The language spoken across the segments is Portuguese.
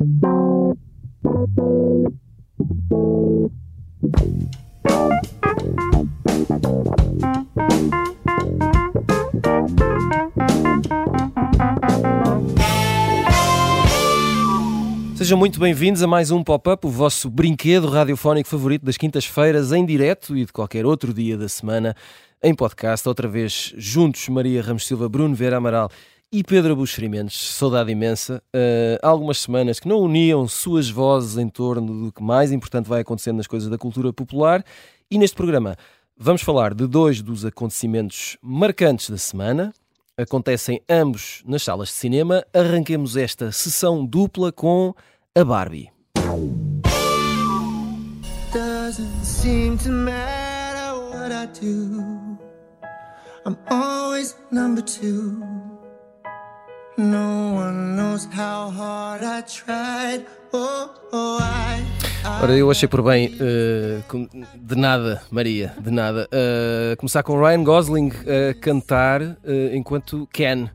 Sejam muito bem-vindos a mais um Pop-Up, o vosso brinquedo radiofónico favorito das quintas-feiras, em direto e de qualquer outro dia da semana, em podcast. Outra vez juntos, Maria Ramos Silva, Bruno Vera Amaral e Pedro Buxerimentos. Saudade imensa. Uh, há algumas semanas que não uniam suas vozes em torno do que mais importante vai acontecendo nas coisas da cultura popular. E neste programa vamos falar de dois dos acontecimentos marcantes da semana. Acontecem ambos nas salas de cinema. Arranquemos esta sessão dupla com a Barbie. Doesn't seem to matter what I do. I'm always number two. Ora, eu achei por bem, uh, de nada, Maria, de nada, uh, começar com Ryan Gosling a cantar uh, enquanto Ken.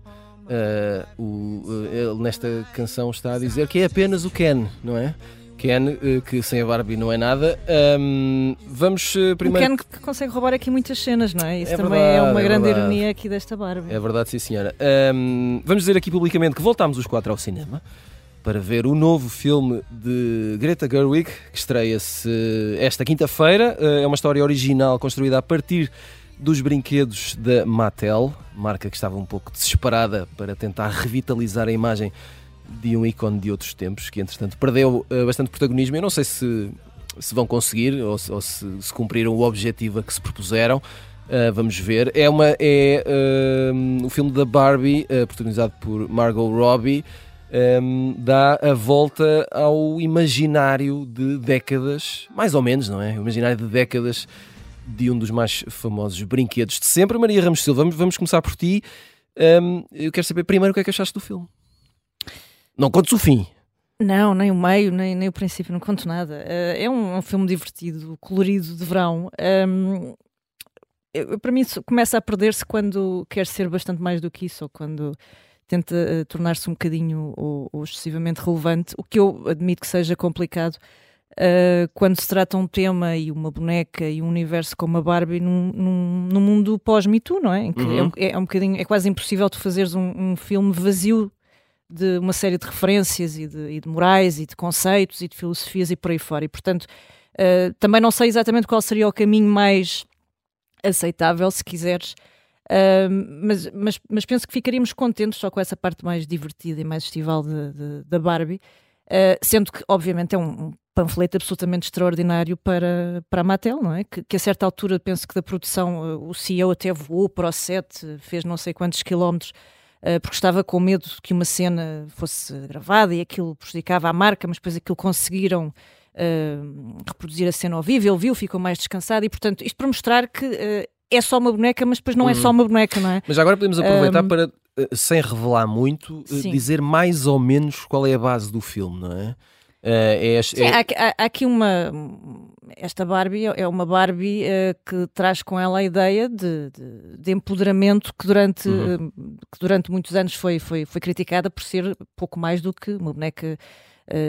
O, ele nesta canção está a dizer que é apenas o Ken, não é? Ken, uh, que sem a Barbie não é nada. Um, vamos uh, primeiro. O Ken que consegue roubar aqui muitas cenas, não é? Isso é também verdade, é uma é grande verdade. ironia aqui desta Barbie. É verdade, sim, senhora. Um, vamos dizer aqui publicamente que voltámos os quatro ao cinema para ver o novo filme de Greta Gerwig, que estreia-se esta quinta-feira. É uma história original construída a partir dos brinquedos da Mattel, marca que estava um pouco desesperada para tentar revitalizar a imagem de um ícone de outros tempos, que entretanto perdeu uh, bastante protagonismo. Eu não sei se, se vão conseguir ou, se, ou se, se, cumpriram o objetivo a que se propuseram. Uh, vamos ver. É, uma, é uh, o filme da Barbie, protagonizado por Margot Robbie. Um, dá a volta ao imaginário de décadas, mais ou menos, não é? O imaginário de décadas de um dos mais famosos brinquedos de sempre. Maria Ramos Silva, vamos, vamos começar por ti. Um, eu quero saber primeiro o que é que achaste do filme. Não contes o fim. Não, nem o meio, nem, nem o princípio, não conto nada. Uh, é um, um, filme divertido, colorido, de verão. Um, eu, para mim, começa a perder-se quando quer ser bastante mais do que isso, ou quando tenta uh, tornar-se um bocadinho ou, ou excessivamente relevante, o que eu admito que seja complicado uh, quando se trata um tema e uma boneca e um universo como a Barbie num, num, num mundo pós-Me Too, não é? Em que uhum. é, um, é, um bocadinho, é quase impossível tu fazeres um, um filme vazio de uma série de referências e de, e de, morais e de conceitos e de filosofias e por aí fora. E portanto, uh, também não sei exatamente qual seria o caminho mais aceitável, se quiseres. Uh, mas, mas, mas, penso que ficaríamos contentes só com essa parte mais divertida e mais estival da Barbie, uh, sendo que, obviamente, é um, panfleto absolutamente extraordinário para, para a Mattel, não é? Que, que, a certa altura penso que da produção o CEO até voou para o set, fez não sei quantos quilómetros, porque estava com medo que uma cena fosse gravada e aquilo prejudicava a marca, mas depois aquilo conseguiram uh, reproduzir a cena ao vivo, ele viu, ficou mais descansado e portanto isto para mostrar que uh, é só uma boneca, mas depois não uhum. é só uma boneca, não é? Mas agora podemos aproveitar um, para, sem revelar muito, dizer mais ou menos qual é a base do filme, não é? Uh, é, Sim, é... Há, há, aqui uma. Esta Barbie é uma Barbie uh, que traz com ela a ideia de, de, de empoderamento que durante, uhum. uh, que durante muitos anos foi, foi, foi criticada por ser pouco mais do que uma boneca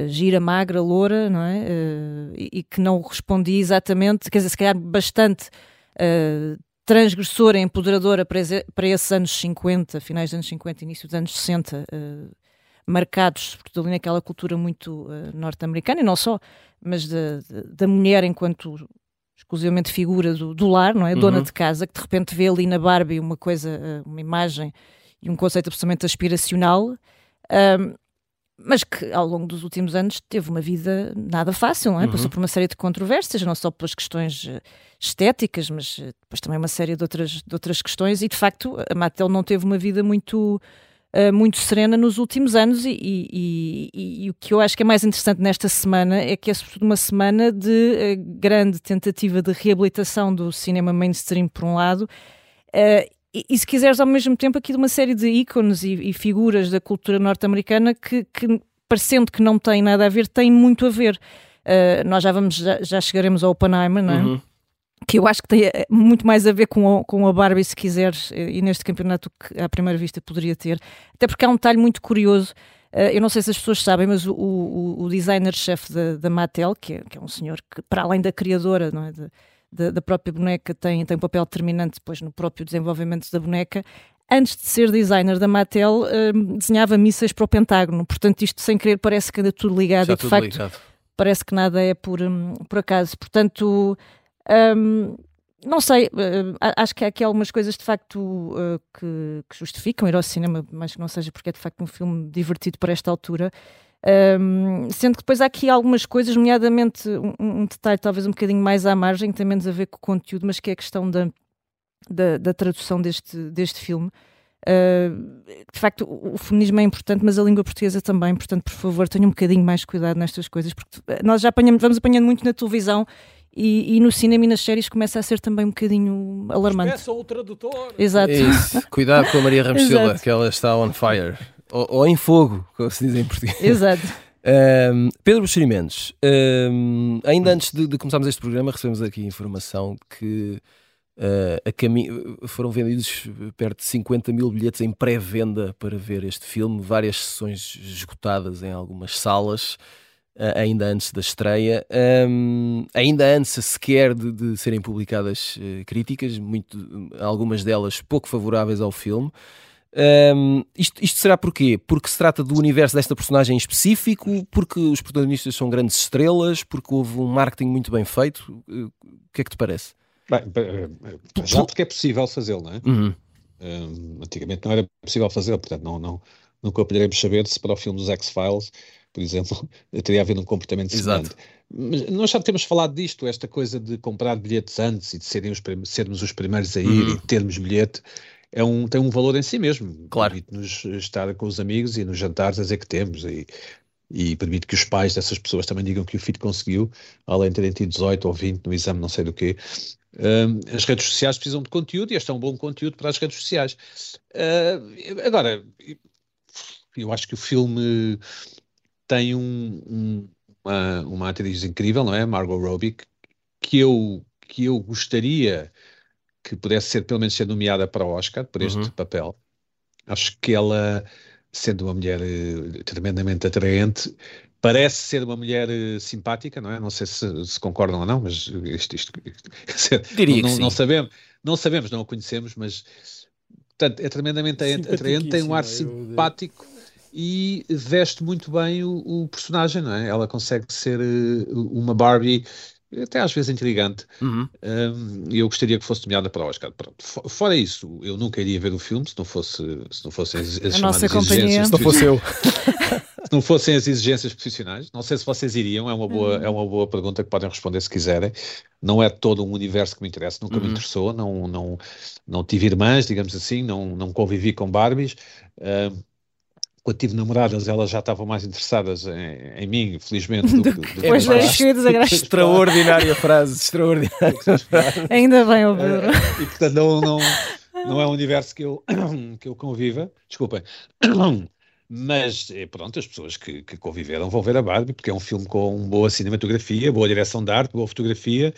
gira, magra, loura, não é? E, e, que não respondia exatamente, quer dizer, se calhar bastante transgressora, empoderadora para, para esses anos 50, finais dos anos 50, início dos anos 60 marcados, sobretudo ali naquela cultura muito uh, norte-americana, e não só, mas da, da mulher enquanto exclusivamente figura do, do lar, não é? Uhum. Dona de casa, que de repente vê ali na Barbie uma coisa, uh, uma imagem e um conceito absolutamente aspiracional, uh, mas que ao longo dos últimos anos teve uma vida nada fácil, não é? Uhum. Passou por uma série de controvérsias, não só pelas questões eh, estéticas, mas depois também uma série de outras, de outras questões, e de facto a Mattel não teve uma vida muito uh, muito serena nos últimos anos e, e, e, e, o que eu acho que é mais interessante nesta semana é que é sobretudo uma semana de uh, grande tentativa de reabilitação do cinema mainstream por um lado uh, e, se quiseres ao mesmo tempo aqui de uma série de ícones e, figuras da cultura norte-americana que, que, parecendo que não tem nada a ver, tem muito a ver. nós já vamos, já, já, chegaremos ao Oppenheimer, não é? Uhum que eu acho que tem eh, muito mais a ver com a, com a Barbie, se quiseres, e neste campeonato que à primeira vista poderia ter, até porque há um detalhe muito curioso Uh, eu não sei se as pessoas sabem, mas o, o, o designer-chefe da, da Mattel, que é, que é, um senhor que, para além da criadora não é, de, da, da, própria boneca, tem, tem um papel determinante depois no próprio desenvolvimento da boneca. Antes de ser designer da Mattel, uh, desenhava mísseis para o Pentágono. Portanto, isto sem querer parece que anda tudo ligado Já e de tudo facto ligado. parece que nada é por, um, por acaso. Portanto, um, não sei, acho que há aqui algumas coisas de facto uh, que, que, justificam ir ao cinema, mas que não seja porque é de facto um filme divertido para esta altura. Um, sendo que depois há aqui algumas coisas, nomeadamente um, um, detalhe talvez um bocadinho mais à margem, que tem menos a ver com o conteúdo, mas que é a questão da, da, da tradução deste, deste filme. Uh, de facto, o, feminismo é importante, mas a língua portuguesa também, portanto, por favor, tenham um bocadinho mais cuidado nestas coisas, porque nós já apanhamos, vamos apanhando muito na televisão e, e, no cinema e nas séries começa a ser também um bocadinho alarmante. Peça o tradutor. Exato. Isso. Cuidado com a Maria Ramos Silva, que ela está on fire. Ou, ou, em fogo, como se diz em português. Exato. Um, Pedro Buxeri Mendes, um, ainda antes de, de, começarmos este programa, recebemos aqui informação que uh, a cami foram vendidos perto de 50 mil bilhetes em pré-venda para ver este filme, várias sessões esgotadas em algumas salas. Uh, ainda antes da estreia, um, ainda antes sequer de, de serem publicadas uh, críticas, muito, algumas delas pouco favoráveis ao filme. Um, isto, isto, será porquê? Porque se trata do universo desta personagem em específico, porque os protagonistas são grandes estrelas, porque houve um marketing muito bem feito. Uh, o que é que te parece? Bem, já porque é possível fazê-lo, não é? Uhum. Um, antigamente não era possível fazê-lo, portanto não, não, nunca poderemos saber se para o filme dos X-Files por exemplo, teria havido um comportamento semelhante. Mas nós já temos falado disto, esta coisa de comprar bilhetes antes e de serem os, sermos os primeiros a ir uhum. e termos bilhete, é um, tem um valor em si mesmo. Claro. Permite-nos estar com os amigos e nos jantares a dizer que temos e, e permite que os pais dessas pessoas também digam que o filho conseguiu, além de terem tido 18 ou 20 no exame não sei do quê. Um, as redes sociais precisam de conteúdo e este é um bom conteúdo para as redes sociais. Uh, agora, eu acho que o filme tem um, um, uma, uma atriz incrível, não é? Margot Robbie, que eu, que eu gostaria que pudesse ser, pelo menos, ser nomeada para o Oscar por este uhum. papel. Acho que ela, sendo uma mulher uh, tremendamente atraente, parece ser uma mulher uh, simpática, não é? Não sei se, se, concordam ou não, mas isto, isto, isto Diria não, não, não, sabemos, não sabemos, não a conhecemos, mas portanto, é tremendamente atraente, tem um ar simpático e veste muito bem o, o, personagem, não é? Ela consegue ser uh, uma Barbie até às vezes intrigante uhum. um, e eu gostaria que fosse nomeada para o Oscar. Pronto. Fora isso, eu nunca iria ver o filme se não fosse se não fossem as, as a nossa companhia. Se não fosse eu. se não fossem as exigências profissionais, não sei se vocês iriam, é uma boa, uhum. é uma boa pergunta que podem responder se quiserem. Não é todo um universo que me interessa, nunca uhum. me interessou, não, não, não tive irmãs, digamos assim, não, não convivi com Barbies. Uh, quando tive namoradas, elas já estavam mais interessadas em, em mim, felizmente. Do, do, do Depois das Extraordinária frase, extraordinária. Ainda bem, o Pedro. Uh, e portanto, não, não, não é um universo que eu, que eu conviva. Desculpem. Mas eh, pronto, as pessoas que, que, conviveram vão ver a Barbie, porque é um filme com boa cinematografia, boa direção de arte, boa fotografia,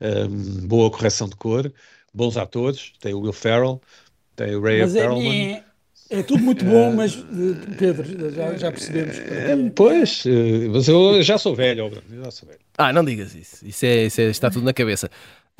um, boa correção de cor, bons atores. Tem o Will Ferrell, tem o Ray Perlman. É é tudo muito bom, mas Pedro, já, já percebemos. É, pois, eh, mas eu já sou velho, já sou velho. Ah, não digas isso. Isso, é, isso é, está tudo na cabeça.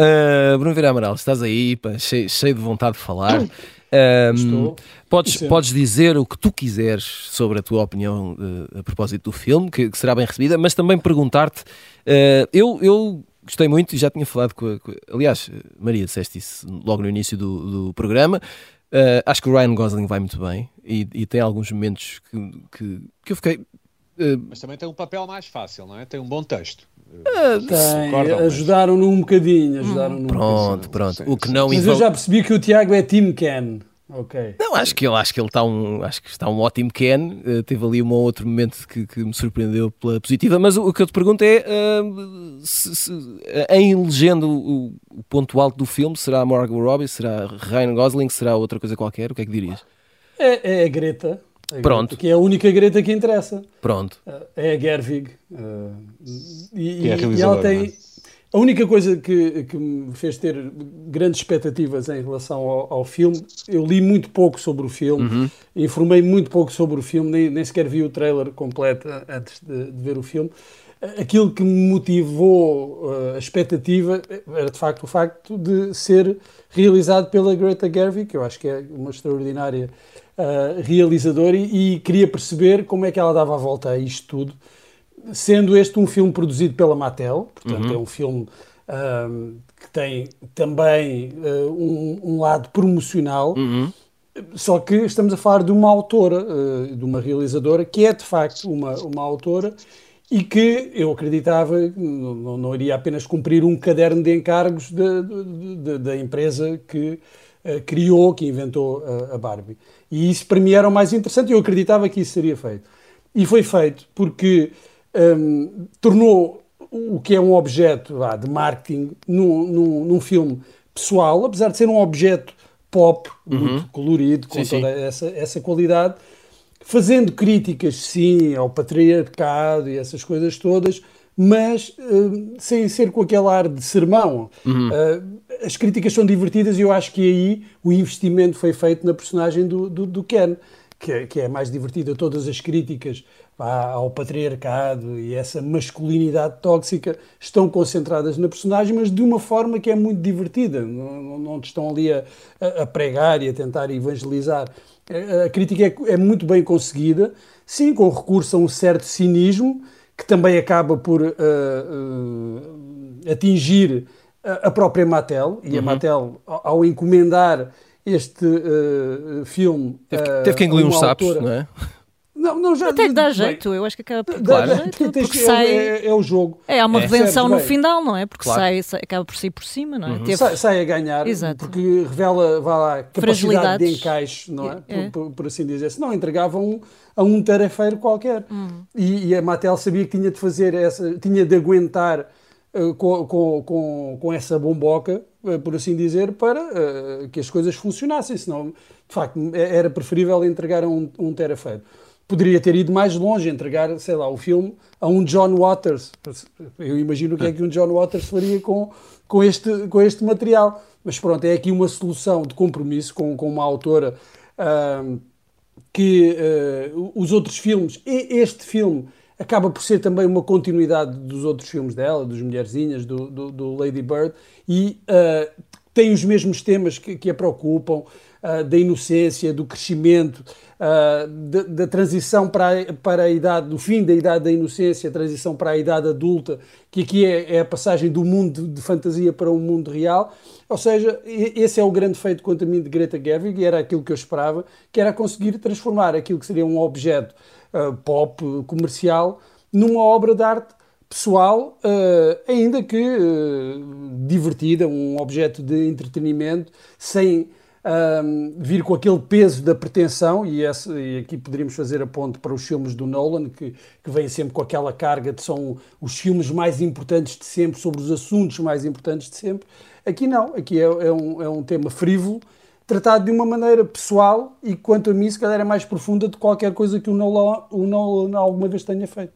Uh, Bruno Vieira Amaral, estás aí, pá, cheio, cheio, de vontade de falar. Um, podes, podes dizer o que tu quiseres sobre a tua opinião uh, a propósito do filme, que, que, será bem recebida, mas também perguntar-te. Uh, eu, eu gostei muito e já tinha falado com, a, com a, Aliás, Maria, disseste isso logo no início do, do programa. Uh, acho que o Ryan Gosling vai muito bem e, e tem alguns momentos que, que, que eu fiquei. Uh... Mas também tem um papel mais fácil, não é? Tem um bom texto. Uh, tem, ajudaram-no um bocadinho. Ajudaram hum, pronto, um pronto. O que não Mas eu já percebi que o Tiago é Tim Ken. Ok. Não, acho que ele, acho que ele está um, acho que está um ótimo Ken. Uh, teve ali um outro momento que, que, me surpreendeu pela positiva. Mas o, o que eu te pergunto é uh, se, se, uh, em legenda o, o, ponto alto do filme será Margot Robbie, será Ryan Gosling, será outra coisa qualquer? O que é que dirias? É, é a Greta. A Pronto. Greta, que é a única Greta que interessa. Pronto. é a Gerwig. e, e, é a e ela tem. A única coisa que, que me fez ter grandes expectativas em relação ao, ao filme, eu li muito pouco sobre o filme, uhum. informei muito pouco sobre o filme, nem, nem sequer vi o trailer completo antes de, de ver o filme. Aquilo que me motivou uh, a expectativa era de facto o facto de ser realizado pela Greta Gerwig, que eu acho que é uma extraordinária uh, realizadora, e, e queria perceber como é que ela dava a volta a isto tudo sendo este um filme produzido pela Mattel, portanto uhum. é um filme um, que tem também uh, um, um, lado promocional, uhum. só que estamos a falar de uma autora, uh, de uma realizadora, que é de facto uma, uma autora e que eu acreditava não, não iria apenas cumprir um caderno de encargos da empresa que uh, criou, que inventou a Barbie. E isso para mim era o mais interessante e eu acreditava que isso seria feito. E foi feito porque um, tornou o que é um objeto de marketing num, num, num, filme pessoal, apesar de ser um objeto pop, uhum. muito colorido, com sim, toda sim. Essa, essa qualidade, fazendo críticas, sim, ao patriarcado e essas coisas todas, mas uh, sem ser com aquele ar de sermão. Uhum. Uh, as críticas são divertidas e eu acho que aí o investimento foi feito na personagem do, do, do Ken, que, é, que é mais divertida. Todas as críticas ao patriarcado e essa masculinidade tóxica estão concentradas na personagem, mas de uma forma que é muito divertida. Não, não estão ali a, a, pregar e a tentar evangelizar. A, crítica é, é, muito bem conseguida, sim, com recurso a um certo cinismo, que também acaba por uh, uh, atingir a, própria Mattel, e uhum. a Mattel, ao encomendar este uh, filme. Teve, teve que engolir uns sapos, não é? Não, não, já, Até dá jeito, eu acho que acaba por claro. jeito, porque é, sai, é, é, o jogo. É, há uma é. redenção no final, não é? Porque claro. sai, sai, acaba por sair por cima, não é? Uhum. Teve... Sai, sai, a ganhar, Exato. porque revela, vá lá, capacidade de encaixe, não é? é. Por, por, assim dizer. Se não, entregavam um, a um tarefeiro qualquer. Uhum. E, e, a Mattel sabia que tinha de fazer essa, tinha de aguentar uh, com, com, com, com, essa bomboca, uh, por assim dizer, para uh, que as coisas funcionassem. Senão, de facto, era preferível entregar a um, um tarefeiro poderia ter ido mais longe, entregar, sei lá, o filme a um John Waters. Eu imagino o que é que um John Waters faria com, com, este, com este material. Mas pronto, é aqui uma solução de compromisso com, com uma autora uh, que uh, os outros filmes, e este filme acaba por ser também uma continuidade dos outros filmes dela, dos Mulherzinhas, do, do, do Lady Bird, e uh, tem os mesmos temas que, que a preocupam, uh, da inocência, do crescimento, uh, da, da, transição para a, para a idade, do fim da idade da inocência, a transição para a idade adulta, que aqui é, é a passagem do mundo de fantasia para um mundo real. Ou seja, esse é o grande feito quanto a mim de Greta Gerwig, e era aquilo que eu esperava, que era conseguir transformar aquilo que seria um objeto uh, pop, comercial, numa obra de arte pessoal, uh, ainda que uh, divertida, um objeto de entretenimento, sem um, vir com aquele peso da pretensão, e, esse, e, aqui poderíamos fazer a ponte para os filmes do Nolan, que, que vêm sempre com aquela carga de são os filmes mais importantes de sempre, sobre os assuntos mais importantes de sempre. Aqui não, aqui é, é, um, é um tema frívolo, tratado de uma maneira pessoal e, quanto a mim, se calhar é mais profunda de qualquer coisa que o Nolan, o Nolan alguma vez tenha feito.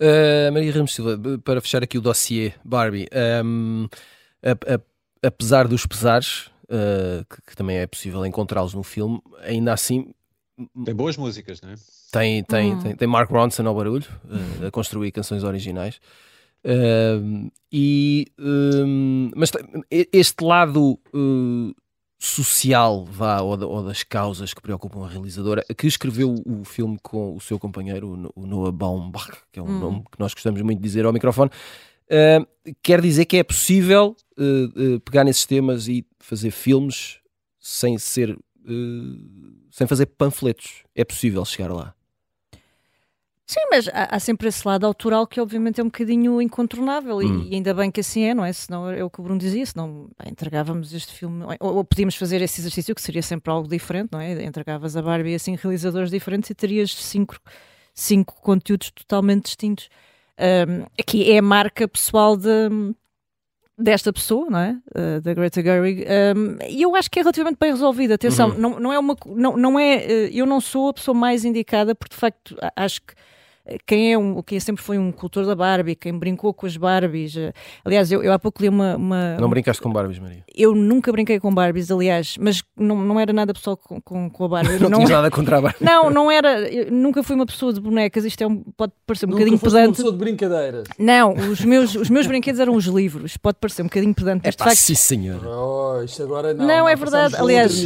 Uh, Maria Ramos Silva, para fechar aqui o dossiê Barbie, um, a, a, apesar dos pesares, uh, que, que, também é possível encontrá-los no filme, ainda assim. Tem boas músicas, não é? Tem, tem, hum. tem, tem, Mark Ronson ao barulho, uh, a construir canções originais. Uh, e, um, mas este lado social, vá, ou, ou, das causas que preocupam a realizadora, que escreveu o filme com o seu companheiro, o Noah Baumbach, que é um hum. nome que nós gostamos muito de dizer ao microfone, Uh, quer dizer que é possível uh, uh, pegar nesses temas e fazer filmes sem ser sem fazer panfletos. É possível chegar lá. Sim, mas há, há, sempre esse lado autoral que obviamente é um bocadinho incontornável hum. e, e, ainda bem que assim é, não é? Senão é o que o Bruno dizia, senão bem, entregávamos este filme, ou, ou, podíamos fazer esse exercício que seria sempre algo diferente, não é? Entregavas a Barbie assim realizadores diferentes e terias cinco, cinco conteúdos totalmente distintos. Um, aqui é a marca pessoal de, desta pessoa, não é? Uh, da Greta Gerwig. Um, e eu acho que é relativamente bem resolvida. Atenção, uhum. não, não é uma. Não, não é, uh, eu não sou a pessoa mais indicada, porque de facto acho que quem é um, quem sempre foi um cultor da Barbie, quem brincou com as Barbies. Aliás, eu, eu há pouco li uma, uma. Não brincaste com Barbies, Maria? Eu nunca brinquei com Barbies, aliás, mas não, não era nada pessoal com, com, com a Barbie. não, não tinha nada contra a Barbie. Não, não era. nunca fui uma pessoa de bonecas. Isto é um, pode parecer um nunca bocadinho pedante. uma pessoa de brincadeiras. Não, os meus, os meus brinquedos eram os livros. Pode parecer um bocadinho pedante, mas é de facto. Sim, senhor. Oh, isto agora não. Não, é verdade. Aliás,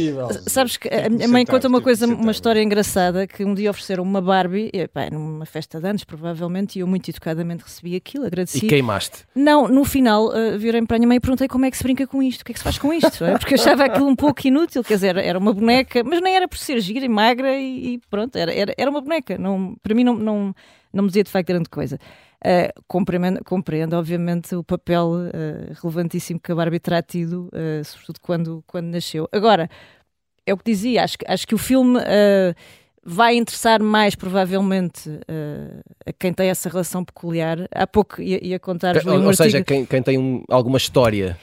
sabes que a minha mãe conta uma coisa, uma história engraçada que um dia ofereceram uma Barbie, e, pá, numa festa de anos, provavelmente, e eu muito educadamente recebi aquilo, agradeci. E queimaste? Não, no final uh, virei para a minha mãe e perguntei como é que se brinca com isto, o que é que se faz com isto, é? porque eu achava aquilo um pouco inútil, quer dizer, era uma boneca, mas nem era por ser gira e magra e, e pronto, era, era, era uma boneca, não, para mim não, não, não me dizia de facto grande coisa. Uh, compreendo, compreendo, obviamente, o papel uh, relevantíssimo que a Barbie terá tido, uh, sobretudo quando, quando nasceu. Agora, é o que dizia, acho, acho que o filme vai interessar mais, provavelmente, a quem tem essa relação peculiar. Há pouco ia, ia contar-vos Ou, um ou seja, quem, quem tem um, alguma história.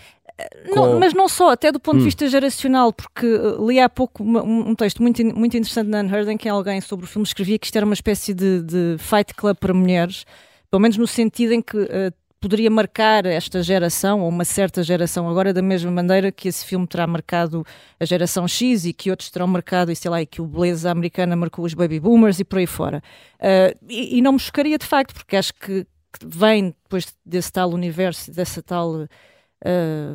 Não, com... Mas não só, até do ponto hum. de vista geracional, porque li há pouco um, um, texto muito, muito interessante na Unheard em que alguém sobre o filme escrevia que isto era uma espécie de, de fight club para mulheres pelo menos no sentido em que uh, poderia marcar esta geração, ou uma certa geração agora, da mesma maneira que esse filme terá marcado a geração X e que outros terão marcado, e sei lá, e que o Beleza Americana marcou os baby boomers e por aí fora. Uh, e, e, não me chocaria de facto, porque acho que, que vem depois desse tal universo, dessa tal uh,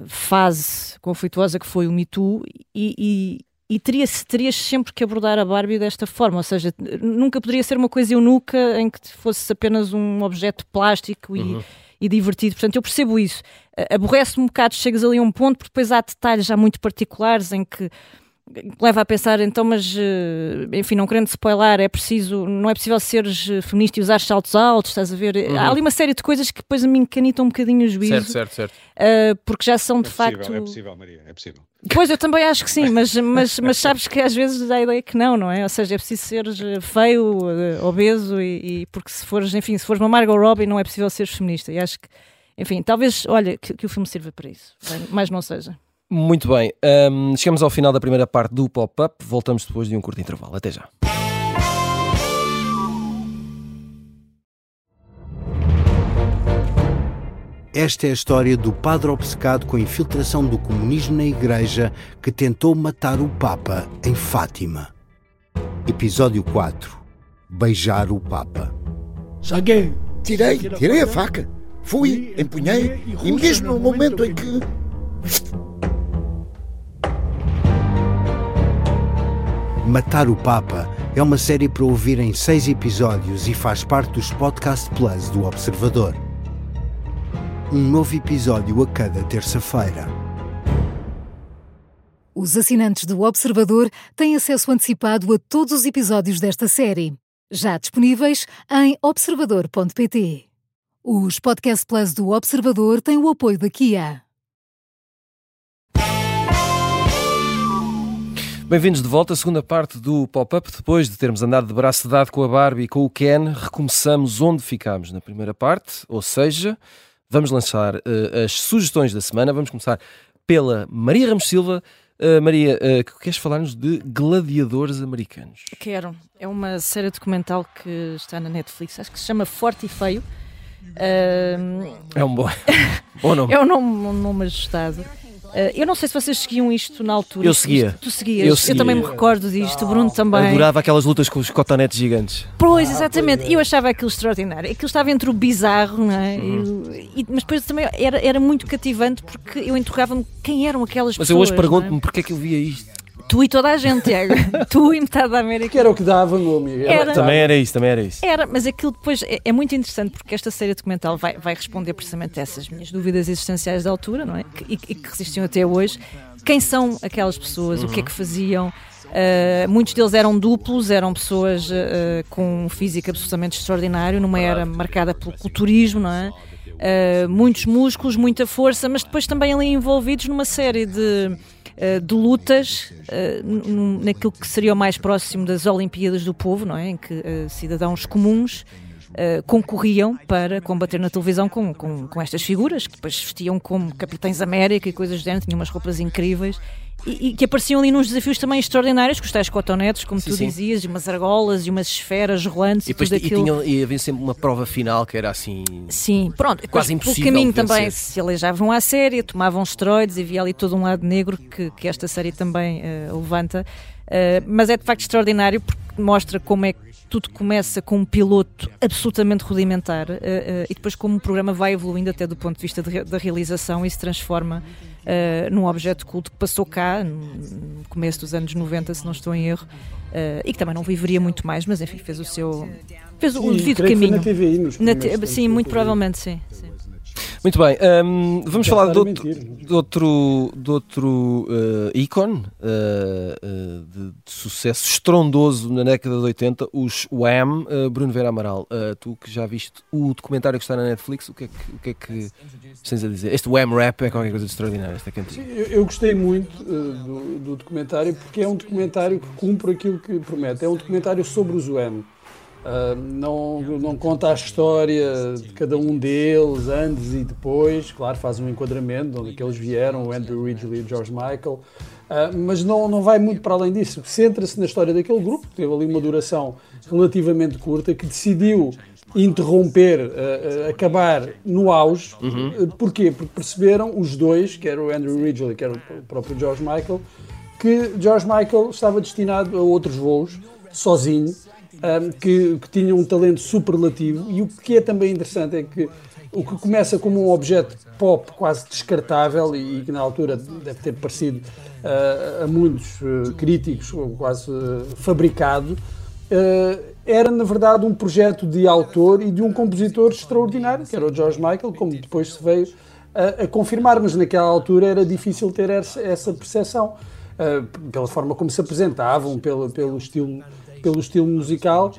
fase conflituosa que foi o Me Too, e, e e terias, terias sempre que abordar a Barbie desta forma, ou seja, nunca poderia ser uma coisa eunuca em que fosse apenas um objeto plástico e, uhum. E divertido. Portanto, eu percebo isso. Aborrece-me um bocado, chegas ali a um ponto, porque depois há detalhes já muito particulares em que leva a pensar então, mas eh, enfim, não querendo spoiler, é preciso, não é possível seres eh, feminista e usar saltos altos, estás a ver? Uhum. Há ali uma série de coisas que depois me encanitam um bocadinho o juízo. Certo, certo, certo. Uh, porque já são de é possível, facto. É possível, Maria, é possível. Pois, eu também acho que sim, mas, mas, mas sabes que às vezes dá a ideia que não, não é? Ou seja, é preciso ser feio, obeso e, e, porque se fores, enfim, se fores uma Margot Robbie não é possível ser feminista. E acho que, enfim, talvez, olha, que, que o filme sirva para isso, mas não seja. Muito bem, um, chegamos ao final da primeira parte do pop-up, voltamos depois de um curto intervalo. Até já. Esta é a história do padre obcecado com a infiltração do comunismo na Igreja que tentou matar o Papa em Fátima. Episódio 4 Beijar o Papa. Saguei, tirei, tirei a faca, fui, empunhei e mesmo no momento em que. Matar o Papa é uma série para ouvir em seis episódios e faz parte dos Podcast Plus do Observador um novo episódio a cada terça-feira. Os assinantes do Observador têm acesso antecipado a todos os episódios desta série, já disponíveis em observador.pt. Os Podcast Plus do Observador têm o apoio da Kia. Bem-vindos de volta à segunda parte do Pop-Up. Depois de termos andado de braço dado com a Barbie e com o Ken, recomeçamos onde ficámos na primeira parte, ou seja, Vamos lançar uh, as sugestões da semana. Vamos começar pela Maria Ramos Silva. Uh, Maria, uh, queres falar-nos de gladiadores americanos? Quero. É uma série documental que está na Netflix, acho que se chama Forte e Feio. Uh... É um bom, bom nome. é um nome, um nome ajustado. Uh, eu não sei se vocês seguiam isto na altura. Eu seguia. Isto, tu seguias. Eu, seguia. eu, também me recordo disto, Bruno também. Adorava aquelas lutas com os cotonetes gigantes. Pois, exatamente. E eu achava aquilo extraordinário. Aquilo estava entre o bizarro, não é? Uhum. E, mas depois também era, era muito cativante porque eu interrogava-me quem eram aquelas mas pessoas. Mas eu hoje é? pergunto-me é? porque é que eu via isto. Tu e toda a gente, Tiago. tu e metade da América. Que era o que dava, amigo. Era. Também era isso, também era isso. Era, mas aquilo depois é, é, muito interessante porque esta série documental vai, vai responder precisamente a essas minhas dúvidas existenciais da altura, não é? Que, e, e, que resistiam até hoje. Quem são aquelas pessoas? Uhum. O que é que faziam? Uh, muitos deles eram duplos, eram pessoas uh, com um físico absolutamente extraordinário, numa era marcada pelo culturismo, não é? Uh, muitos músculos, muita força, mas depois também ali envolvidos numa série de de lutas eh, naquilo que seria o mais próximo das Olimpíadas do Povo, não é? em que eh, cidadãos comuns concorriam para combater na televisão com, com, com, estas figuras, que depois vestiam como Capitães América e coisas do género, tinham umas roupas incríveis e, e que apareciam ali nos desafios também extraordinários, com os tais cotonetes, como Sim, tu sim. dizias, e umas argolas e umas esferas rolantes E e, depois tudo e, aquilo. tinham, e havia sempre uma prova final que era assim. Sim, pronto. Depois, Quase pelo impossível caminho de também se aleijavam à série, tomavam esteroides e havia ali todo um lado negro que, que esta série também eh, levanta. Eh, mas é de facto extraordinário porque mostra como é que tudo começa com um piloto absolutamente rudimentar eh, eh, e depois como o programa vai evoluindo até do ponto de vista de da realização e se transforma eh, num objeto culto que passou cá no começo dos anos 90, se não estou em erro, e que também não viveria muito mais, mas enfim, fez o seu. fez o Sim, devido que foi caminho. na TVI nos Na te- sim, muito provavelmente sim. sim. Muito bem, hum, vamos falar de estar a outro, de outro, de outro eh, ícone eh, eh, de, de sucesso estrondoso na década de 80, os Wham, eh, Bruno Vera Amaral. Tu que já viste o documentário que está na Netflix, o que é que, o que, é que tens a dizer? Este Wham Rap é qualquer coisa de extraordinário, esta cantiga. Eu, eu gostei muito do, do documentário porque é um documentário que cumpre aquilo que promete. É um documentário sobre os Wham. Ah, não, não conta a história de cada um deles antes e depois, claro, faz um enquadramento de onde é que eles vieram, o Andrew Ridgely e o George Michael, Ah, mas não, não vai muito para além disso. Centra-se na história daquele grupo, que teve ali uma duração relativamente curta, que decidiu interromper, ah, acabar no auge. Ah, Porquê? Porque perceberam os dois, que era o Andrew Ridgely, que era o próprio George Michael, que George Michael estava destinado a outros voos, sozinho, que, que tinha um talento superlativo. E o que é também interessante é que o que começa como um objeto pop quase descartável e que na altura deve ter parecido uh, a muitos uh, críticos quase uh, fabricado, era na verdade um projeto de autor e de um compositor extraordinário, que era o George Michael, como depois se veio a, a confirmar, mas naquela altura era difícil ter essa, essa percepção, pela forma como se apresentavam, pelo, pelo, estilo, pelo estilo musical.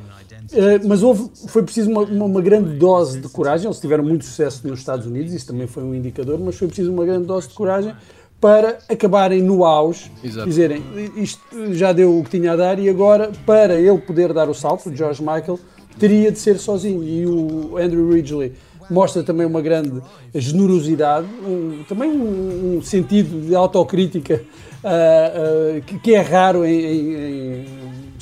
Uh, mas houve, foi preciso uma, uma, uma, grande dose de coragem. Eles tiveram muito sucesso nos Estados Unidos, isso também foi um indicador, mas foi preciso uma grande dose de coragem para acabarem no auge, Exato. dizerem isto já deu o que tinha a dar e agora, para ele poder dar o salto, o George Michael, teria de ser sozinho. E o Andrew Ridgely mostra também uma grande generosidade, um, também um, um, sentido de autocrítica uh, uh, que, que, é raro em, em,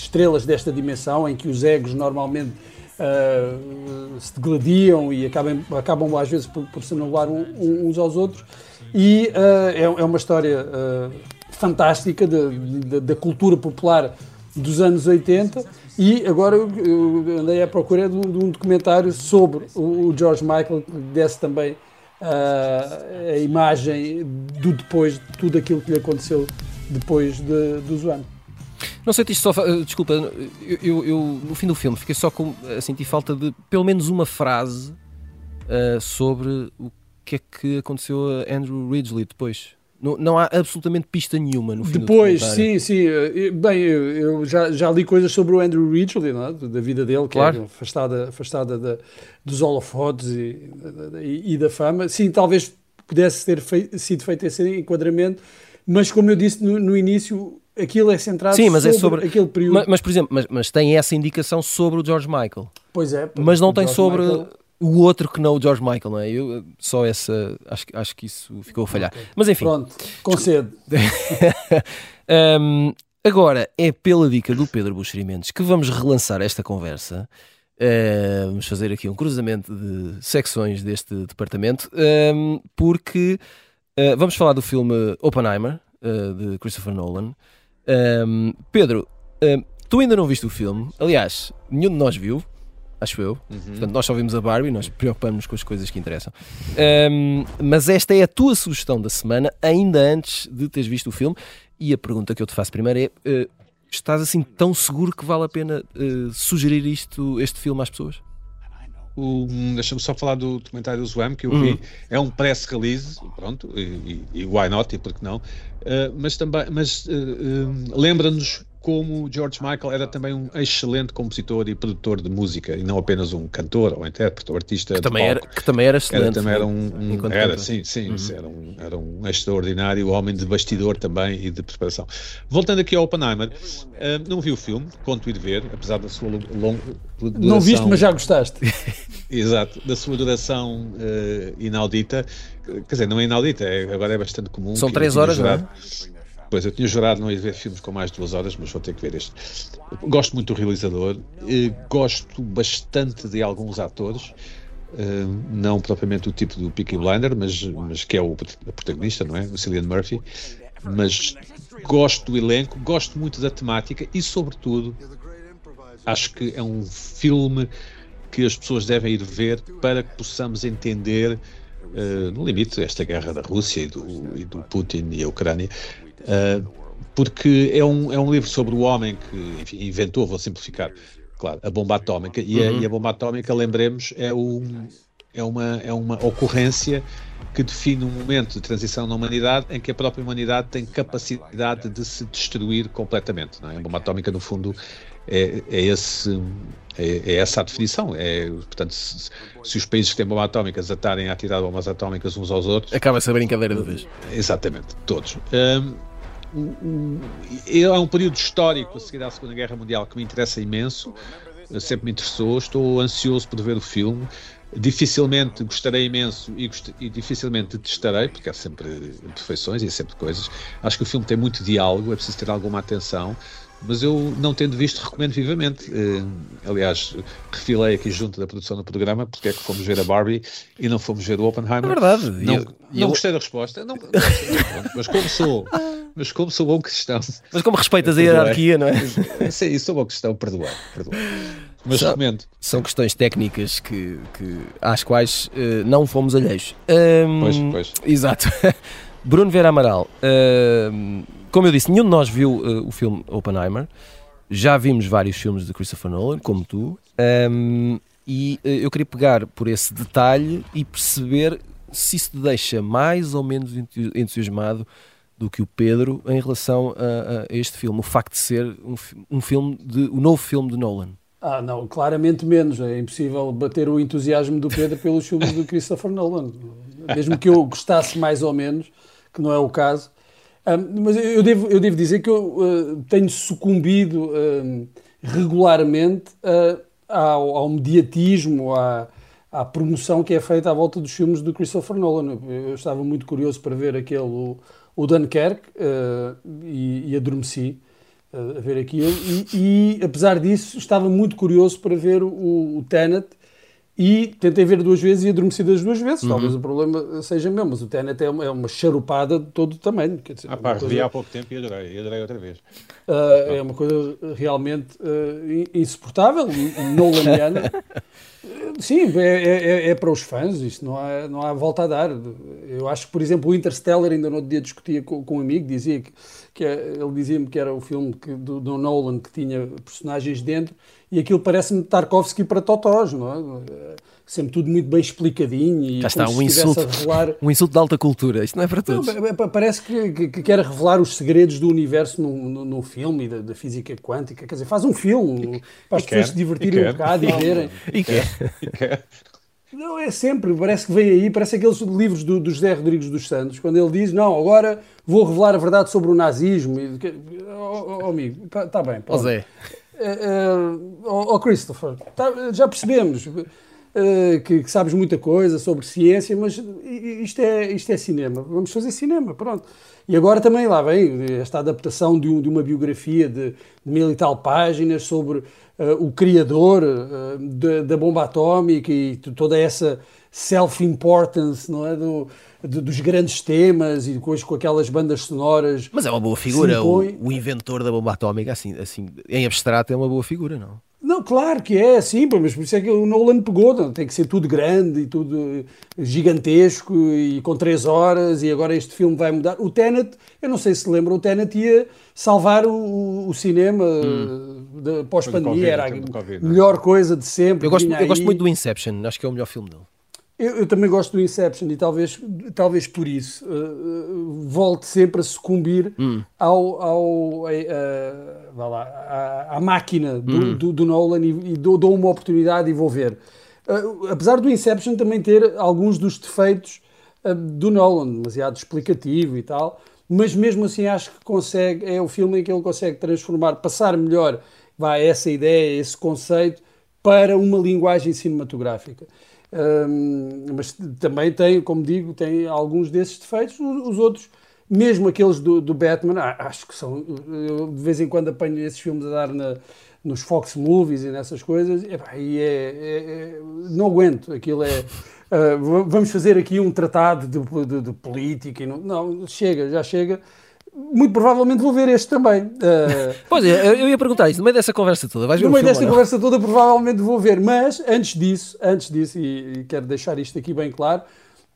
estrelas desta dimensão, em que os egos normalmente uh, se degladiam e acabam, acabam às vezes por, por se anular uns aos outros. E é, é, uma história fantástica da cultura popular dos anos 80 e agora eu, andei à procura de um, de um documentário sobre o, o, George Michael que desse também uh, a imagem do depois de tudo aquilo que lhe aconteceu depois de, do Zoano. Não sentiste só. Desculpa, eu, eu, eu, no fim do filme fiquei só com. a sentir falta de pelo menos uma frase uh, sobre o que é que aconteceu a Andrew Ridgely depois. Não, não há absolutamente pista nenhuma no fim Depois, sim, sim. Bem, eu, já, já, li coisas sobre o Andrew Ridgely, é? da vida dele, que claro. é afastada, afastada da, dos holofotes e, e, e, da fama. Sim, talvez pudesse ter fei, sido feito esse enquadramento, mas como eu disse no, no início, aquilo é centrado Sim, mas sobre, é sobre aquele período. Mas, mas por exemplo, mas, mas, tem essa indicação sobre o George Michael. Pois é. Mas não tem George sobre Michael... o outro que não o George Michael, não é? Eu, só essa. Acho, acho que isso ficou a falhar. Okay. Mas enfim. Pronto, concedo. um, agora é pela dica do Pedro Buxeri Mendes que vamos relançar esta conversa. Uh, vamos fazer aqui um cruzamento de secções deste departamento, um, porque uh, vamos falar do filme Oppenheimer, uh, de Christopher Nolan. Um, Pedro, tu ainda não viste o filme, aliás, nenhum de nós viu, acho eu. Uhum. Portanto, nós só vimos a Barbie, nós preocupamos com as coisas que interessam. Um, mas esta é a tua sugestão da semana, ainda antes de teres visto o filme. E a pergunta que eu te faço primeiro é: uh, estás assim tão seguro que vale a pena uh, sugerir isto, este filme às pessoas? Deixa-me só falar do documentário do Zwam que eu vi. Uhum. É um press release, pronto, e, e, e why not, e por que não? Uh, mas também, mas lembra-nos como George Michael era também um excelente compositor e produtor de música e não apenas um cantor ou intérprete ou artista que também palco. era que também era excelente era, também era um, um era sim sim uhum. era um era um extraordinário homem de bastidor também e de preparação. Voltando aqui ao Oppenheimer uh, não vi o filme conto ir ver apesar da sua longa duração, não viste mas já gostaste. Exato da sua duração uh, inaudita. Quer dizer não é inaudita é, agora é bastante comum são três horas não é? Pois, eu tinha jurado não ir ver filmes com mais de duas horas, mas vou ter que ver este. Gosto muito do realizador, gosto bastante de alguns atores, não propriamente o tipo do Peaky Blinder, mas, mas que é o protagonista, não é? O Cillian Murphy. Mas gosto do elenco, gosto muito da temática e, sobretudo, acho que é um filme que as pessoas devem ir ver para que possamos entender, uh, no limite, esta guerra da Rússia e do, e do Putin e a Ucrânia. Uh, porque é um, é um livro sobre o homem que enfim, inventou, vou simplificar, claro, a bomba atómica. E, uhum. a, e a bomba atómica, lembremos, é, um, é, uma, é uma ocorrência que define um momento de transição na humanidade em que a própria humanidade tem capacidade de se destruir completamente. Não é? A bomba atómica, no fundo, é, é, esse, é, é, essa a definição. É, portanto, se, se, os países que têm bombas atómicas atarem a atirar bombas atómicas uns aos outros. Acaba-se a brincadeira de vez. Exatamente, todos. Um, um, é um período histórico a seguir à Segunda Guerra Mundial que me interessa imenso, sempre me interessou, estou ansioso por ver o filme. Dificilmente gostarei imenso e, gost... e dificilmente detestarei, porque há sempre imperfeições e há sempre coisas. Acho que o filme tem muito diálogo, é preciso ter alguma atenção mas eu, não tendo visto, recomendo vivamente. Uh, aliás, refilei aqui junto da produção do programa porque é que fomos ver a Barbie e não fomos ver o Oppenheimer. É verdade. Não, eu, não eu... gostei da resposta, não, não mas como sou, mas como sou bom cristão. Mas como respeitas a hierarquia, não é? Sim, sou bom cristão, perdoar. perdoar. Mas são, recomendo. São questões técnicas que, que, às quais uh, não fomos alheios. Um, pois, pois. Exato. Bruno Vera Amaral. Uh, como eu disse, nenhum de nós viu uh, o filme Oppenheimer. Já vimos vários filmes de Christopher Nolan, como tu, um, e uh, eu queria pegar por esse detalhe e perceber se isso te deixa mais ou menos entusiasmado do que o Pedro em relação a, a este filme, o facto de ser um, um filme de, o novo filme de Nolan. Ah, não, claramente menos. É impossível bater o entusiasmo do Pedro pelos filmes do Christopher Nolan. Mesmo que eu gostasse mais ou menos, que não é o caso, um, mas eu devo, eu devo dizer que eu uh, tenho sucumbido uh, regularmente uh, ao, ao, mediatismo, à, à, promoção que é feita à volta dos filmes do Christopher Nolan. Eu estava muito curioso para ver aquele, o, o Dunkirk, e, e adormeci a ver aquilo. E, e, apesar disso, estava muito curioso para ver o, o Tenet e tentei ver duas vezes e adormeci das duas vezes. Uhum. Talvez o problema seja mesmo, mas o Tenet é uma, é uma charupada de todo o tamanho. Quer dizer, ah, pá, coisa... há pouco tempo e adorei, e adorei outra vez. Uh, é uma coisa realmente uh, insuportável, nolaniana. Sim, é, é, é, é, para os fãs, isto não há, não há volta a dar. Eu acho que, por exemplo, o Interstellar, ainda no outro dia discutia com, com um amigo, dizia que, que é, ele dizia-me que era o filme que, do, do Nolan que tinha personagens dentro e aquilo parece-me Tarkovsky para totós, não é? Sempre tudo muito bem explicadinho e Já está, um insulto, revelar... um insulto de alta cultura, isto não é para todos. Não, é, é, parece que, que, que, quer revelar os segredos do universo num, num filme da, da, física quântica, quer dizer, faz um filme para as pessoas se divertirem um bocado e verem. E quer. Não, é sempre, parece que vem aí, parece aqueles livros do, do José Rodrigues dos Santos, quando ele diz, não, agora vou revelar a verdade sobre o nazismo. E, oh, oh, amigo, está bem. Ó Zé. Uh, oh, Christopher, tá, já percebemos que, que, sabes muita coisa sobre ciência, mas isto é, isto é cinema. Vamos fazer cinema, pronto. E agora também lá vem esta adaptação de, um, de uma biografia de, de, mil e tal páginas sobre uh, o criador da bomba atómica e toda essa self-importance, não é? Do, de, dos grandes temas e depois com aquelas bandas sonoras. Mas é uma boa figura, o, o, inventor da bomba atómica, assim, assim, em abstrato, é uma boa figura, não? Não, claro que é, sim, mas por isso é que o Nolan pegou, não, tem que ser tudo grande e tudo gigantesco e com três horas e agora este filme vai mudar. O Tenet, eu não sei se lembra, o Tenet ia salvar o, o cinema hum. pós-pandemia, era a COVID, melhor coisa de sempre. Eu gosto, eu gosto muito do Inception, acho que é o melhor filme dele. Eu, eu, também gosto do Inception e talvez, talvez por isso uh, volte sempre a sucumbir hum. ao, ao uh, lá, à, à, máquina do, hum. do, do Nolan e, e dou, dou, uma oportunidade e vou ver. Uh, apesar do Inception também ter alguns dos defeitos do Nolan, demasiado explicativo e tal, mas mesmo assim acho que consegue, é o filme em que ele consegue transformar, passar melhor vai, essa ideia, esse conceito para uma linguagem cinematográfica. Mas também tem, como digo, tem alguns desses defeitos, os outros mesmo aqueles do, do Batman, acho que são. Eu de vez em quando apanho esses filmes a dar na, nos Fox Movies e nessas coisas, e, é, é, é, não aguento. Aquilo é. Uh, vamos fazer aqui um tratado de, de, de política. Não, não, chega, já chega. Muito provavelmente vou ver este também. Uh, pois é, eu ia perguntar isso. No meio dessa conversa toda, vais ver No meio desta conversa toda, provavelmente vou ver. Mas antes disso, antes disso, e, e quero deixar isto aqui bem claro,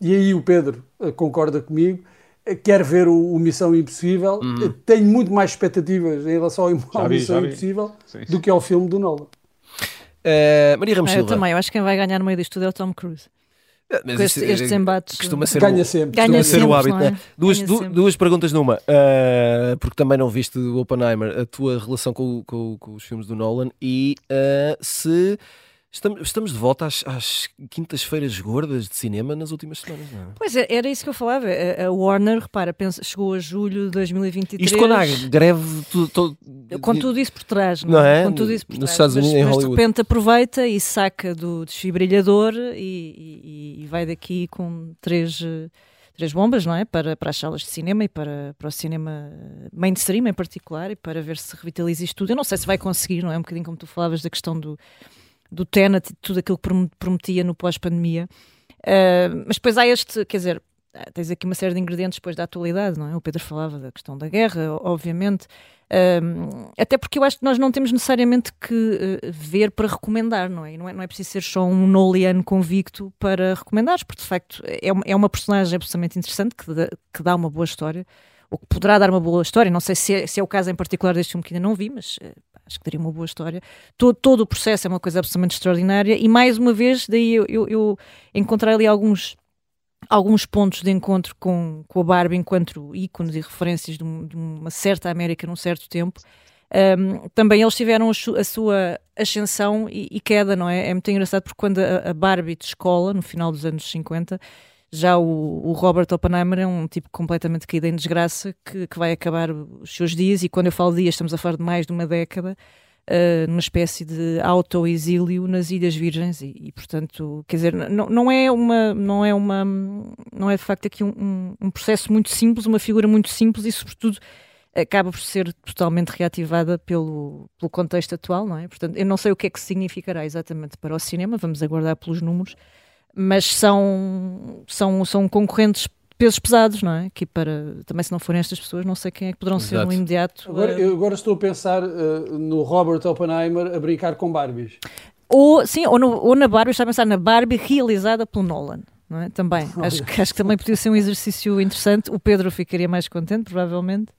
e aí o Pedro uh, concorda comigo quero ver o, o Missão Impossível. Uhum. Tenho muito mais expectativas em relação ao, ao vi, Missão Impossível do que ao filme do Nolan. Uh, Maria Ramos ah. Eu também, eu acho que quem vai ganhar no meio disto tudo é o Tom Cruise. É, mas este, estes embates costuma ser ganha sempre, ganha ser sempre, o hábito. É? Né? Duas, du, duas perguntas numa, uh, porque também não viste o Oppenheimer, a tua relação com, com, com os filmes do Nolan e uh, se Estamos, de volta às, às quintas-feiras gordas de cinema nas últimas semanas, não é? Pois é, era isso que eu falava. A Warner, repara, pensa, chegou a julho de 2023. Isto quando há greve. Tudo, tudo, com tudo isso por trás, não, é? Com tudo isso por Nos trás. Estados Unidos, mas, em mas Hollywood. de repente aproveita e saca do desfibrilhador e, e, e vai daqui com três três bombas, não é? Para, para as salas de cinema e para, para o cinema mainstream em particular e para ver se revitaliza isto tudo. Eu não sei se vai conseguir, não é? Um bocadinho como tu falavas da questão do, do Tenet tudo aquilo que prometia no pós-pandemia. Uh, mas depois há este, quer dizer, tens aqui uma série de ingredientes depois da atualidade, não é? O Pedro falava da questão da guerra, obviamente. Uh, até porque eu acho que nós não temos necessariamente que uh, ver para recomendar, não é? Não é, não é preciso ser só um Noliano convicto para recomendares, porque de facto é, é uma personagem absolutamente interessante que dá, que dá uma boa história, ou que poderá dar uma boa história. Não sei se é, se é o caso em particular deste filme que ainda não vi, mas acho que teria uma boa história. Todo, todo o processo é uma coisa absolutamente extraordinária e mais uma vez, daí eu, eu, eu encontrei ali alguns alguns pontos de encontro com, com a Barbie enquanto ícones e referências de, um, de uma certa América num certo tempo. Um, também eles tiveram a, sua ascensão e, e, queda, não é? É muito engraçado porque quando a, a Barbie de escola, no final dos anos 50, já o, o, Robert Oppenheimer é um tipo completamente caído em desgraça que, que, vai acabar os seus dias, e quando eu falo dias, estamos a falar de mais de uma década, uh, numa espécie de auto-exílio nas Ilhas Virgens, e, e, portanto, quer dizer, não, não é uma, não é uma, não é de facto aqui um, um, processo muito simples, uma figura muito simples e, sobretudo, acaba por ser totalmente reativada pelo, pelo contexto atual, não é? Portanto, eu não sei o que é que significará exatamente para o cinema, vamos aguardar pelos números, mas são, são, são concorrentes pesos pesados, não é? Que para também se não forem estas pessoas, não sei quem é que poderão Exato. ser no imediato. Agora, eu agora estou a pensar uh, no Robert Oppenheimer a brincar com Barbies. Ou sim, ou, no, ou na Barbie, está a pensar na Barbie realizada pelo Nolan. Não é? Também, acho que, acho que também podia ser um exercício interessante. O Pedro ficaria mais contente, provavelmente.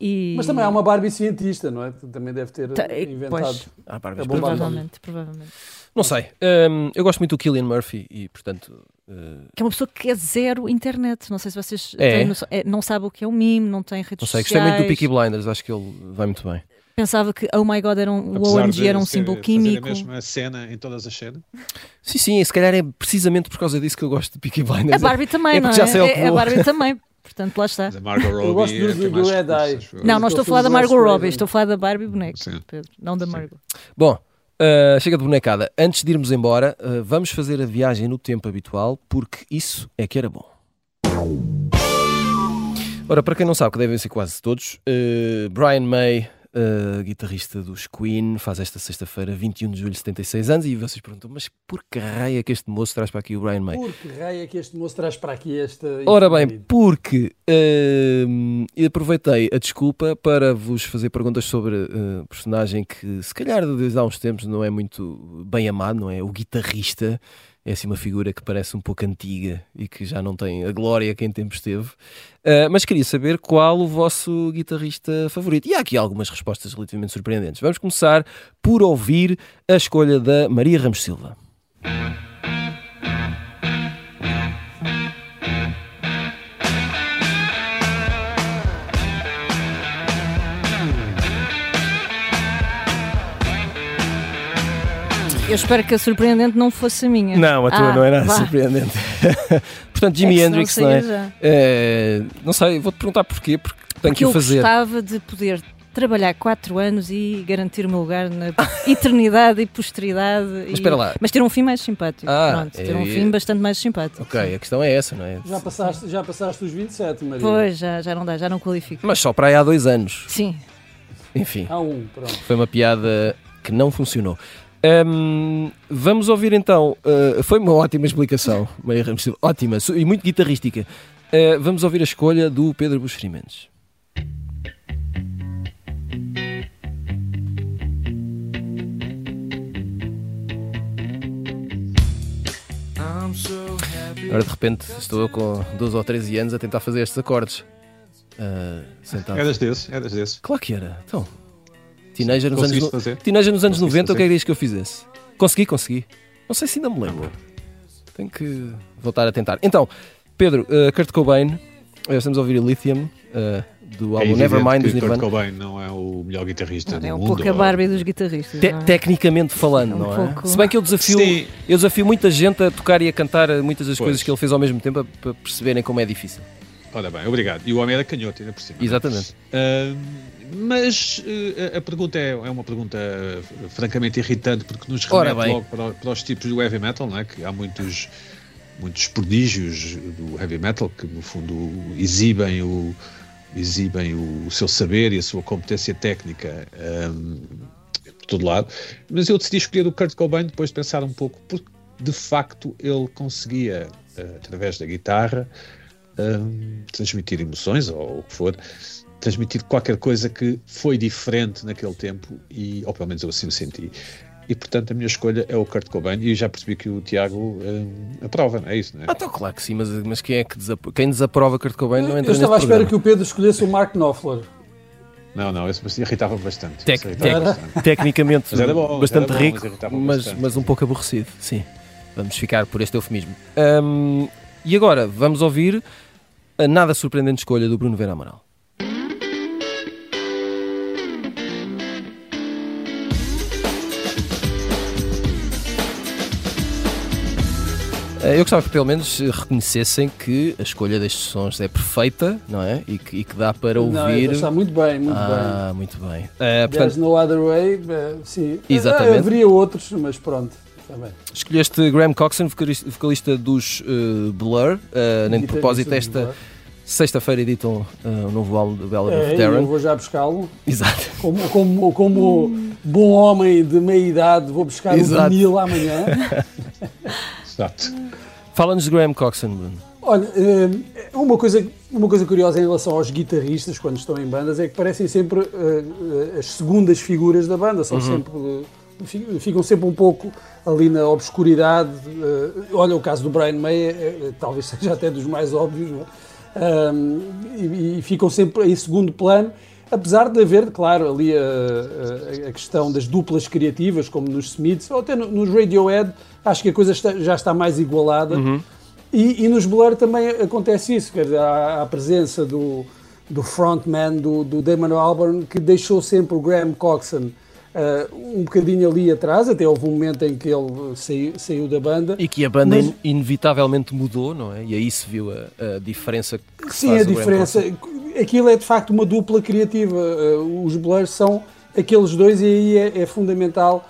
E... Mas também há uma Barbie cientista, não é? Também deve ter tá, inventado. Pois, há Barbie provavelmente, provavelmente. Não sei. Um, eu gosto muito do Killian Murphy e, portanto. Uh... Que é uma pessoa que é zero internet. Não sei se vocês é. têm noção. É, não sabe o que é um meme, não tem redes não sei, sociais. Gostei muito do Peaky Blinders, acho que ele vai muito bem. Pensava que Oh My God era um, o OMG era um símbolo químico. a mesma cena em todas as cenas? Sim, sim, se calhar é precisamente por causa disso que eu gosto de Peaky Blinders. A Barbie também, é não é? Já sei é, a Barbie também. Portanto, lá está. A Margot Robbie eu gosto é do, do Red Eye. Não, não estou a falar da Margot Robbie, estou a falar da Barbie boneca, Pedro, não da Margot. Bom, Uh, chega de bonecada. Antes de irmos embora, uh, vamos fazer a viagem no tempo habitual, porque isso é que era bom. Ora, para quem não sabe, que devem ser quase todos, uh, Brian May uh, guitarrista dos Queen, faz esta sexta-feira, 21 de julho, 76 anos, e vocês perguntam, mas por que raio é que este moço traz para aqui o Brian May? Por que raio é que este moço traz para aqui esta... Ora bem, porque uh, aproveitei a desculpa para vos fazer perguntas sobre uh, personagem que se calhar desde há uns tempos não é muito bem amado, não é? O guitarrista é assim uma figura que parece um pouco antiga e que já não tem a glória que em tempos teve. Uh, mas queria saber qual o vosso guitarrista favorito. E há aqui algumas respostas relativamente surpreendentes. Vamos começar por ouvir a escolha da Maria Ramos Silva. Eu espero que a surpreendente não fosse a minha. Não, a tua ah, não era vá. surpreendente. Portanto, Jimi é Hendrix, não é? É, não sei, vou-te perguntar porquê, porque tenho porque que o fazer. Eu gostava de poder trabalhar 4 anos e garantir o meu lugar na eternidade e posteridade. Mas e- espera lá. Mas ter um fim mais simpático. Ah, Pronto, ter eu um fim bastante mais simpático. Ok, a questão é essa, não é? Já passaste, já passaste os 27, Maria? Pois, já, já não dá, já não qualifico. Mas só para aí há dois anos. Sim. Enfim, Há um, pronto. foi uma piada que não funcionou. Hum, vamos ouvir então. uh, foi uma ótima explicação, ótima e muito guitarrística. Uh, vamos ouvir a escolha do Pedro Buxeri Mendes. Agora de repente estou eu com 12 ou 13 anos a tentar fazer estes acordes. Uh, sentado. Eras desses, eras desses. Claro que era. Então, teenager nos, anos, fazer? teenager nos anos Conseguiste 90, o que é fazer? que diz que eu fizesse? Consegui, consegui. Não sei se ainda me lembro. Tenho que voltar a tentar. Então, Pedro, uh, Kurt Cobain, uh, estamos a ouvir Lithium uh, do É álbum Nevermind dos Kurt Nirvana. Cobain não é o melhor guitarrista do É um mundo. pouco a ou- Barbie dos guitarristas. Te- não é? tecnicamente falando, É um não é? pouco- Se bem que eu desafio, Sim, eu desafio muita gente a tocar e a cantar uh, muitas das Pois. coisas que ele fez ao mesmo tempo para perceberem como é difícil. ora bem, obrigado. E o homem era canhoto, ainda por cima. Exatamente. Ah, mas eh, a- pergunta é, é uma pergunta eh, francamente irritante porque nos remete logo para, para os tipos do heavy metal, não é? que há muitos, muitos prodígios do heavy metal que no fundo exibem o, exibem o, o seu saber e a sua competência técnica ahm, por todo lado. Mas eu decidi escolher o Kurt Cobain depois de pensar um pouco porque de facto ele conseguia, eh, através da guitarra, hum, transmitir emoções ou o que for, transmitir qualquer coisa que foi diferente naquele tempo e, ou pelo menos eu assim o senti. E portanto a minha escolha é o Kurt Cobain e já percebi que o Tiago hum, aprova, não é isso, não é? Ah, então claro que sim, mas, mas quem é que desapro- quem desaprova Kurt Cobain não entra Eu estava à espera programa. que o Pedro escolhesse o Mark Knopfler. Não, não, isso irritava-me bastante. Tec- tec- bastante. Tecnicamente Mas era bom, bastante era bom, rico, mas mas, bastante. mas um pouco aborrecido. Sim, vamos ficar por este eufemismo. Hum, e agora vamos ouvir a nada surpreendente escolha do Bruno Vera Amaral. Eu gostava que pelo menos eh, reconhecessem que a escolha destes sons é perfeita, não é? E que, e que dá para Não, ouvir. está muito bem, muito ah, muito bem. Eh, bem. There's portanto, no other way, eh, sim. Exatamente. Ah, haveria outros, mas pronto, bem. escolheste Graham Coxon, vocalista, dos eh, Blur. eh, nem de propósito, esta sexta-feira editam eh, o novo álbum do Ballad É, of eu Darren. vou já buscá-lo. Exato. Como, como, como bom homem de meia idade, vou buscar Exato. o vinil amanhã. Exato. Fala-nos de Graham Coxon, Bruno. Olha, eh, uma coisa, uma coisa curiosa em relação aos guitarristas quando estão em bandas é que parecem sempre eh, eh, as segundas figuras da banda, são sempre eh, fi- ficam sempre um pouco ali na obscuridade. olha o caso do Brian May, talvez seja até dos mais óbvios, não é? E, e ficam sempre em segundo plano. Apesar de haver, claro, ali a, a- a questão das duplas criativas, como nos Smiths, ou até no- nos Radiohead, acho que a coisa está- já está mais igualada. E, e nos Blur também acontece isso, quer dizer, há a presença do, do frontman do, do Damon Albarn que deixou sempre o Graham Coxon eh, um bocadinho ali atrás, até houve um momento em que ele saiu, saiu da banda. E que a banda Mas- in- inevitavelmente mudou, não é? E aí se viu a, a diferença que Sim, a diferença. Aquilo é de facto uma dupla criativa. Uh, Os Blurs são aqueles dois e aí é, é fundamental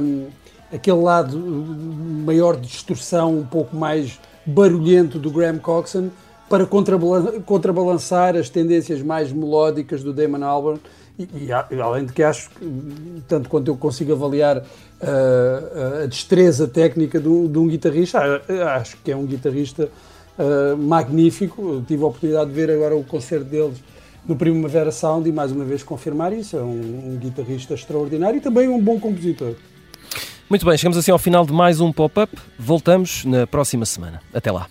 um, aquele lado maior de distorção, um pouco mais barulhento do Graham Coxon para contrabalan- contrabalançar as tendências mais melódicas do Damon Albarn. E, e além de que acho que, tanto quanto eu consigo avaliar uh, a destreza técnica do- de um guitarrista, acho que é um guitarrista Uh, magnífico. Eu tive a oportunidade de ver agora o concerto deles no Primavera Sound e mais uma vez confirmar isso. É um, um guitarrista extraordinário e também um bom compositor. Muito bem, chegamos assim ao final de mais um pop-up. Voltamos na próxima semana. Até lá.